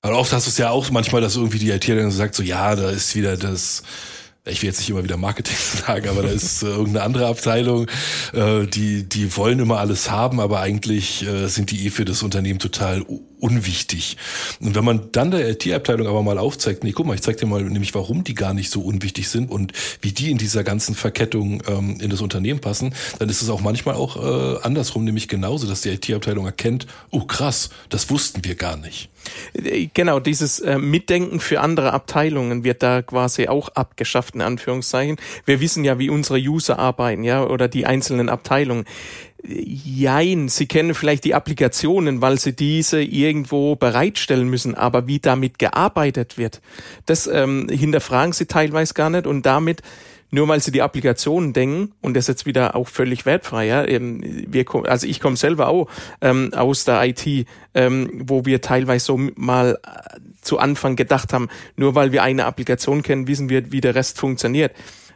Aber oft hast du es ja auch manchmal, dass irgendwie die IT-Abteilung sagt so, ja, da ist wieder das, ich will jetzt nicht immer wieder Marketing sagen, aber da ist äh, irgendeine andere Abteilung, äh, die, die wollen immer alles haben, aber eigentlich äh, sind die eh für das Unternehmen total unwichtig. Und wenn man dann der IT-Abteilung aber mal aufzeigt, nee, guck mal, ich zeig dir mal nämlich, warum die gar nicht so unwichtig sind und wie die in dieser ganzen Verkettung ähm, in das Unternehmen passen, dann ist es auch manchmal auch äh, andersrum, nämlich genauso, dass die IT-Abteilung erkennt, oh krass, das wussten wir gar nicht. Äh, genau, dieses äh, Mitdenken für andere Abteilungen wird da quasi auch abgeschafft, in Anführungszeichen. Wir wissen ja, wie unsere User arbeiten, ja, oder die einzelnen Abteilungen. Jein, sie kennen vielleicht die Applikationen, weil sie diese irgendwo bereitstellen müssen, aber wie damit gearbeitet wird, das ähm, hinterfragen sie teilweise gar nicht und damit nur weil sie die Applikationen denken und das jetzt wieder auch völlig wertfrei, ja, ähm, wir also ich komme selber auch ähm, aus der IT, ähm, wo wir teilweise so mal äh, zu Anfang gedacht haben, nur weil wir eine Applikation kennen, wissen wir, wie der Rest funktioniert.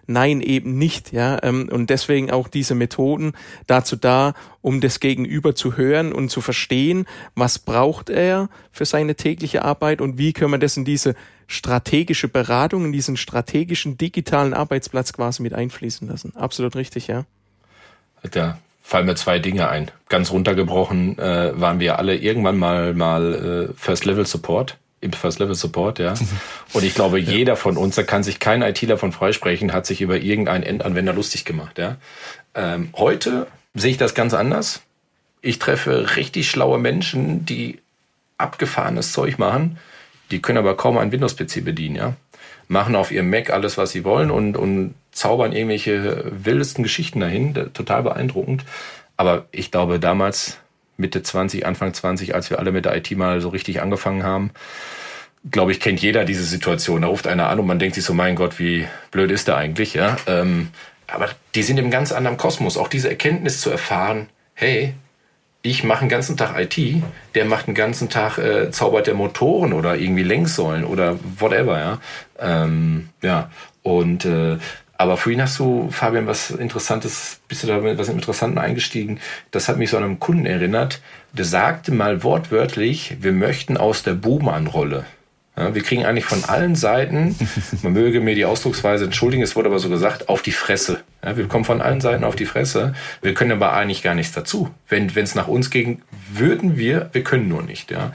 Nein, eben nicht, ja. Ähm, und deswegen auch diese Methoden dazu da, um das Gegenüber zu hören und zu verstehen, was braucht er für seine tägliche Arbeit und wie können wir das in diese strategische Beratung, in diesen strategischen digitalen Arbeitsplatz quasi mit einfließen lassen. Absolut richtig, ja. Da fallen mir zwei Dinge ein. Ganz runtergebrochen äh, waren wir alle irgendwann mal mal äh, First Level Support im First Level Support, ja. Und ich glaube, jeder von uns, da kann sich kein ITler von freisprechen, hat sich über irgendeinen Endanwender lustig gemacht, ja. Ähm, heute sehe ich das ganz anders. Ich treffe richtig schlaue Menschen, die abgefahrenes Zeug machen, die können aber kaum einen Windows-PC bedienen, ja. Machen auf ihrem Mac alles, was sie wollen und, und zaubern irgendwelche wildesten Geschichten dahin. Total beeindruckend. Aber ich glaube, damals Mitte 20, Anfang 20, als wir alle mit der IT mal so richtig angefangen haben, glaube ich, kennt jeder diese Situation. Da ruft einer an und man denkt sich so, mein Gott, wie blöd ist der eigentlich, ja. Ähm, aber die sind im ganz anderen Kosmos. Auch diese Erkenntnis zu erfahren, hey, ich mache den ganzen Tag IT, der macht den ganzen Tag, äh, zaubert der Motoren oder irgendwie Lenksäulen oder whatever, ja. Ähm, ja, und äh, aber vorhin hast du, Fabian, was Interessantes, bist du da mit was Interessanten eingestiegen? Das hat mich so an einen Kunden erinnert, der sagte mal wortwörtlich, wir möchten aus der Buhmann-Rolle Ja, wir kriegen eigentlich von allen Seiten, man möge mir die Ausdrucksweise entschuldigen, es wurde aber so gesagt, auf die Fresse. Ja, wir kommen von allen Seiten auf die Fresse. Wir können aber eigentlich gar nichts dazu. Wenn es nach uns ging, würden wir, wir können nur nicht. Ja.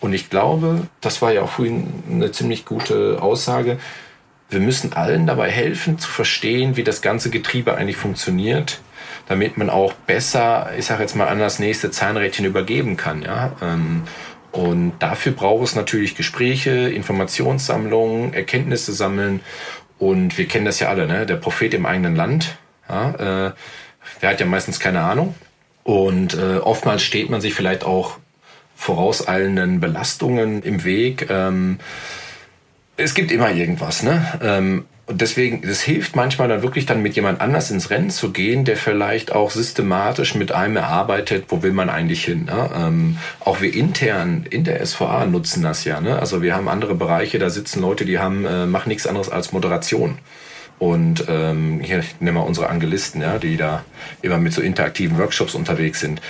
Und ich glaube, das war ja auch vorhin eine ziemlich gute Aussage, wir müssen allen dabei helfen zu verstehen, wie das ganze Getriebe eigentlich funktioniert, damit man auch besser, ich sage jetzt mal, an das nächste Zahnrädchen übergeben kann. Ja. Ähm, und dafür braucht es natürlich Gespräche, Informationssammlungen, Erkenntnisse sammeln. Und wir kennen das ja alle, ne? der Prophet im eigenen Land. Ja, äh, der hat ja meistens keine Ahnung. Und äh, oftmals steht man sich vielleicht auch vorauseilenden Belastungen im Weg. Ähm, es gibt immer irgendwas, ne? Ähm, und deswegen, das hilft manchmal dann wirklich dann mit jemand anders ins Rennen zu gehen, der vielleicht auch systematisch mit einem erarbeitet, wo will man eigentlich hin. Ne? Ähm, auch wir intern in der SVA nutzen das ja. Ne? Also wir haben andere Bereiche, da sitzen Leute, die haben, äh, machen nichts anderes als Moderation. Und ähm, hier nehmen wir unsere Angelisten, ja, die da immer mit so interaktiven Workshops unterwegs sind.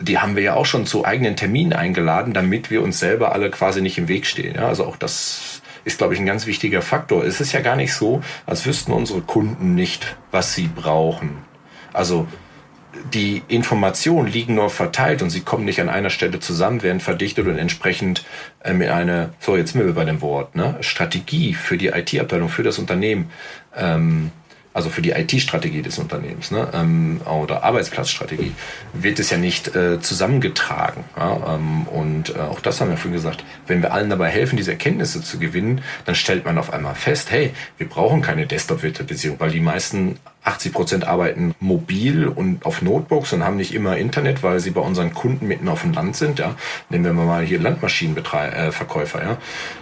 Die haben wir ja auch schon zu eigenen Terminen eingeladen, damit wir uns selber alle quasi nicht im Weg stehen. Ja? Also auch das ist, glaube ich, ein ganz wichtiger Faktor. Es ist ja gar nicht so, als wüssten unsere Kunden nicht, was sie brauchen. Also die Informationen liegen nur verteilt und sie kommen nicht an einer Stelle zusammen, werden verdichtet und entsprechend ähm, in eine, so jetzt sind wir bei dem Wort, ne, Strategie für die IT-Abteilung, für das Unternehmen ähm, also für die IT-Strategie des Unternehmens ne, ähm, oder Arbeitsplatzstrategie, wird es ja nicht äh, zusammengetragen. Ja, ähm, und äh, auch das haben wir vorhin gesagt, wenn wir allen dabei helfen, diese Erkenntnisse zu gewinnen, dann stellt man auf einmal fest, hey, wir brauchen keine Desktop-Virtualisierung, weil die meisten 80 Prozent arbeiten mobil und auf Notebooks und haben nicht immer Internet, weil sie bei unseren Kunden mitten auf dem Land sind. Ja, nehmen wir mal hier Landmaschinenverkäufer. Äh, ja,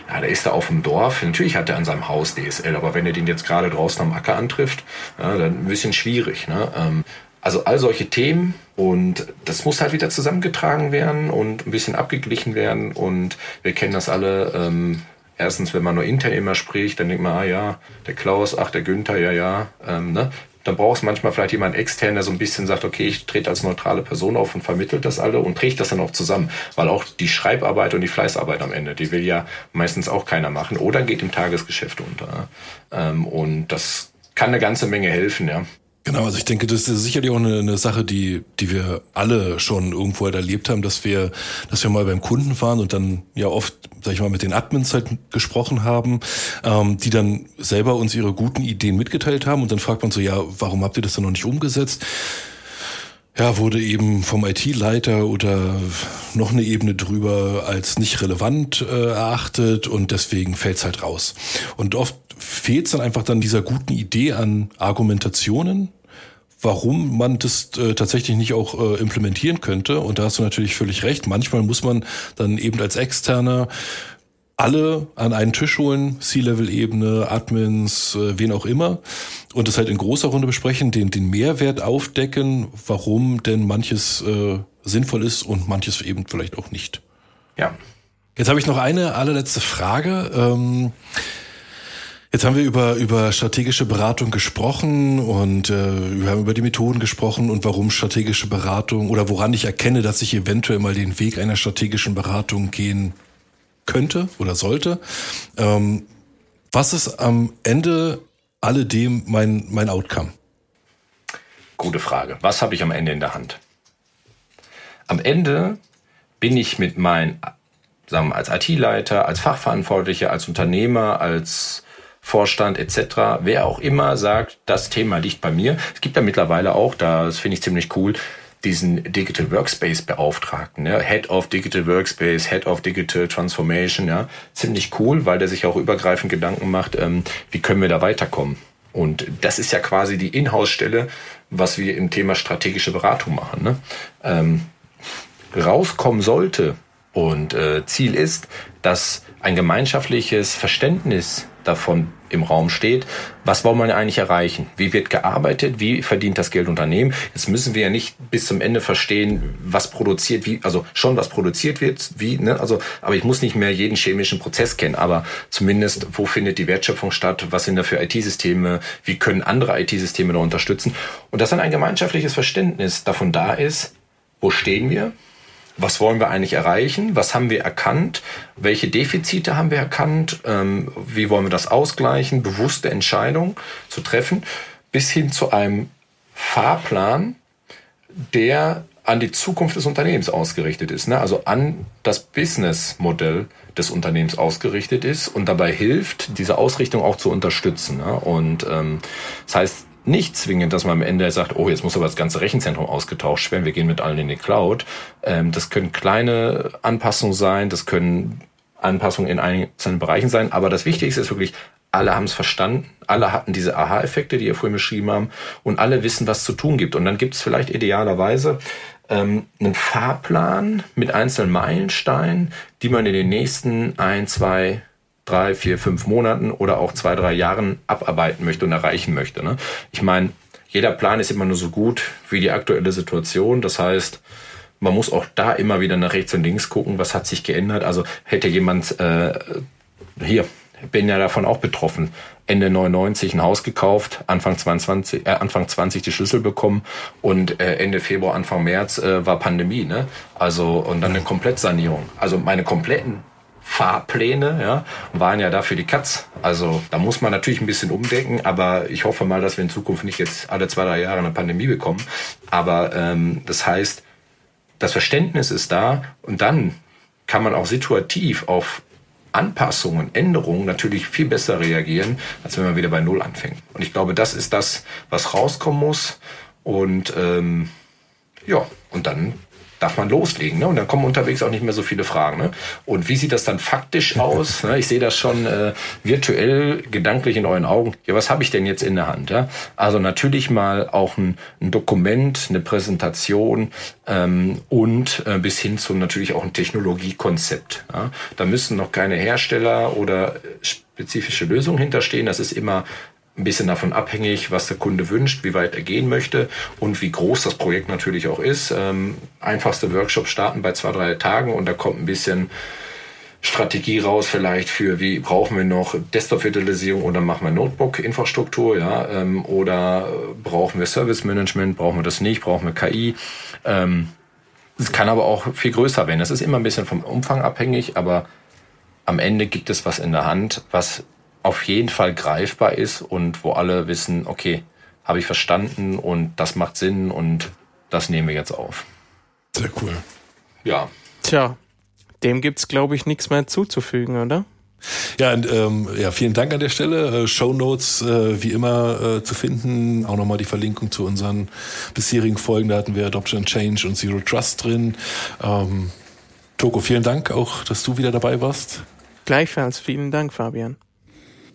ja, der ist da auf dem Dorf. Natürlich hat er an seinem Haus DSL, aber wenn er den jetzt gerade draußen am Acker antrifft, ja, dann ein bisschen schwierig. Ne? Ähm, also all solche Themen und das muss halt wieder zusammengetragen werden und ein bisschen abgeglichen werden und wir kennen das alle. Ähm, erstens, wenn man nur intern immer spricht, dann denkt man, ah ja, der Klaus, ach der Günther, ja, ja. Ähm, ne? Dann brauchst du manchmal vielleicht jemand extern, der so ein bisschen sagt, okay, ich trete als neutrale Person auf und vermittelt das alle und trägt das dann auch zusammen. Weil auch die Schreibarbeit und die Fleißarbeit am Ende, die will ja meistens auch keiner machen oder geht im Tagesgeschäft unter. Ähm, und das kann eine ganze Menge helfen, ja. Genau, also ich denke, das ist sicherlich auch eine, eine, Sache, die, die wir alle schon irgendwo halt erlebt haben, dass wir, dass wir mal beim Kunden waren und dann ja oft, sag ich mal, mit den Admins halt gesprochen haben, ähm, die dann selber uns ihre guten Ideen mitgeteilt haben und dann fragt man so, ja, warum habt ihr das dann noch nicht umgesetzt? Ja, wurde eben vom IT-Leiter oder noch eine Ebene drüber als nicht relevant äh, erachtet und deswegen fällt's halt raus. Und oft fehlt es dann einfach dann dieser guten Idee an Argumentationen, warum man das äh, tatsächlich nicht auch äh, implementieren könnte. Und da hast du natürlich völlig recht. Manchmal muss man dann eben als Externer alle an einen Tisch holen, C-Level-Ebene, Admins, äh, wen auch immer, und das halt in großer Runde besprechen, den, den Mehrwert aufdecken, warum denn manches äh, sinnvoll ist und manches eben vielleicht auch nicht. Ja. Jetzt habe ich noch eine allerletzte Frage. Ähm, Jetzt haben wir über, über strategische Beratung gesprochen und äh, wir haben über die Methoden gesprochen und warum strategische Beratung oder woran ich erkenne, dass ich eventuell mal den Weg einer strategischen Beratung gehen könnte oder sollte. Ähm, was ist am Ende alledem mein, mein Outcome? Gute Frage. Was habe ich am Ende in der Hand? Am Ende bin ich mit meinen, sagen wir, als IT-Leiter, als Fachverantwortlicher, als Unternehmer, als Vorstand etc., wer auch immer sagt, das Thema liegt bei mir. Es gibt ja mittlerweile auch, das finde ich ziemlich cool, diesen Digital Workspace Beauftragten, ja, Head of Digital Workspace, Head of Digital Transformation, ja, ziemlich cool, weil der sich auch übergreifend Gedanken macht, ähm, wie können wir da weiterkommen. Und das ist ja quasi die Inhouse-Stelle, was wir im Thema strategische Beratung machen. Ne? Ähm, rauskommen sollte und äh, Ziel ist, dass ein gemeinschaftliches Verständnis davon im Raum steht. Was wollen wir eigentlich erreichen? Wie wird gearbeitet? Wie verdient das Geld Unternehmen? Jetzt müssen wir ja nicht bis zum Ende verstehen, was produziert, wie, also schon was produziert wird, wie, ne, also, aber ich muss nicht mehr jeden chemischen Prozess kennen, aber zumindest, wo findet die Wertschöpfung statt? Was sind da für IT-Systeme? Wie können andere IT-Systeme da unterstützen? Und dass dann ein gemeinschaftliches Verständnis davon da ist, wo stehen wir? Was wollen wir eigentlich erreichen, was haben wir erkannt, welche Defizite haben wir erkannt, ähm, wie wollen wir das ausgleichen, bewusste Entscheidungen zu treffen, bis hin zu einem Fahrplan, der an die Zukunft des Unternehmens ausgerichtet ist, ne? also an das Businessmodell des Unternehmens ausgerichtet ist und dabei hilft, diese Ausrichtung auch zu unterstützen. Ne? Und ähm, das heißt, nicht zwingend, dass man am Ende sagt, oh, jetzt muss aber das ganze Rechenzentrum ausgetauscht werden, wir gehen mit allen in die Cloud. Ähm, das können kleine Anpassungen sein, das können Anpassungen in einzelnen Bereichen sein, aber das Wichtigste ist wirklich, alle haben es verstanden, alle hatten diese Aha-Effekte, die ihr vorhin beschrieben haben, und alle wissen, was zu tun gibt. Und dann gibt es vielleicht idealerweise ähm, einen Fahrplan mit einzelnen Meilensteinen, die man in den nächsten ein, zwei, drei, vier, fünf Monaten oder auch zwei, drei Jahren abarbeiten möchte und erreichen möchte. Ne? Ich meine, jeder Plan ist immer nur so gut wie die aktuelle Situation. Das heißt, man muss auch da immer wieder nach rechts und links gucken, was hat sich geändert. Also hätte jemand äh, hier, bin ja davon auch betroffen, Ende 99 ein Haus gekauft, Anfang 22, äh, Anfang 20 die Schlüssel bekommen und äh, Ende Februar, Anfang März äh, war Pandemie, ne? Also und dann eine Komplettsanierung. Also meine kompletten Fahrpläne ja, waren ja dafür die Katz. Also da muss man natürlich ein bisschen umdenken, aber ich hoffe mal, dass wir in Zukunft nicht jetzt alle zwei, drei Jahre eine Pandemie bekommen. Aber ähm, das heißt, das Verständnis ist da und dann kann man auch situativ auf Anpassungen, Änderungen natürlich viel besser reagieren, als wenn man wieder bei Null anfängt. Und ich glaube, das ist das, was rauskommen muss. Und ähm, ja, und dann darf man loslegen. Ne? Und dann kommen unterwegs auch nicht mehr so viele Fragen. Ne? Und wie sieht das dann faktisch aus? ne? Ich sehe das schon äh, virtuell, gedanklich in euren Augen. Ja, was habe ich denn jetzt in der Hand? Ja? Also natürlich mal auch ein, ein Dokument, eine Präsentation ähm, und äh, bis hin zu natürlich auch ein Technologiekonzept. Ja? Da müssen noch keine Hersteller oder spezifische Lösungen hinterstehen. Das ist immer ein bisschen davon abhängig, was der Kunde wünscht, wie weit er gehen möchte und wie groß das Projekt natürlich auch ist. Ähm, einfachste Workshops starten bei zwei, drei Tagen und da kommt ein bisschen Strategie raus, vielleicht für wie brauchen wir noch Desktop-Virtualisierung oder machen wir Notebook-Infrastruktur, ja, ähm, oder brauchen wir Service-Management, brauchen wir das nicht, brauchen wir KI. Ähm, es kann aber auch viel größer werden. Es ist immer ein bisschen vom Umfang abhängig, aber am Ende gibt es was in der Hand, was auf jeden Fall greifbar ist und wo alle wissen, okay, habe ich verstanden und das macht Sinn und das nehmen wir jetzt auf. Sehr cool. Ja. Tja, dem gibt's glaube ich nichts mehr zuzufügen, oder? Ja, und, ähm, ja, vielen Dank an der Stelle. Äh, Show Notes äh, wie immer äh, zu finden. Auch nochmal die Verlinkung zu unseren bisherigen Folgen. Da hatten wir Adoption Change und Zero Trust drin. Ähm, Toko, vielen Dank auch, dass du wieder dabei warst. Gleichfalls, vielen Dank, Fabian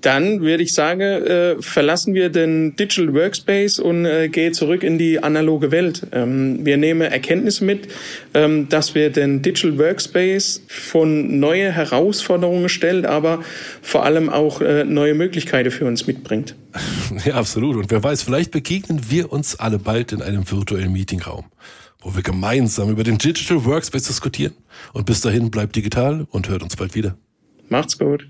dann würde ich sagen, äh, verlassen wir den Digital Workspace und äh, gehen zurück in die analoge Welt. Ähm, wir nehmen Erkenntnisse mit, ähm, dass wir den Digital Workspace von neue Herausforderungen stellt, aber vor allem auch äh, neue Möglichkeiten für uns mitbringt. Ja, absolut. Und wer weiß, vielleicht begegnen wir uns alle bald in einem virtuellen Meetingraum, wo wir gemeinsam über den Digital Workspace diskutieren. Und bis dahin bleibt digital und hört uns bald wieder. Macht's gut.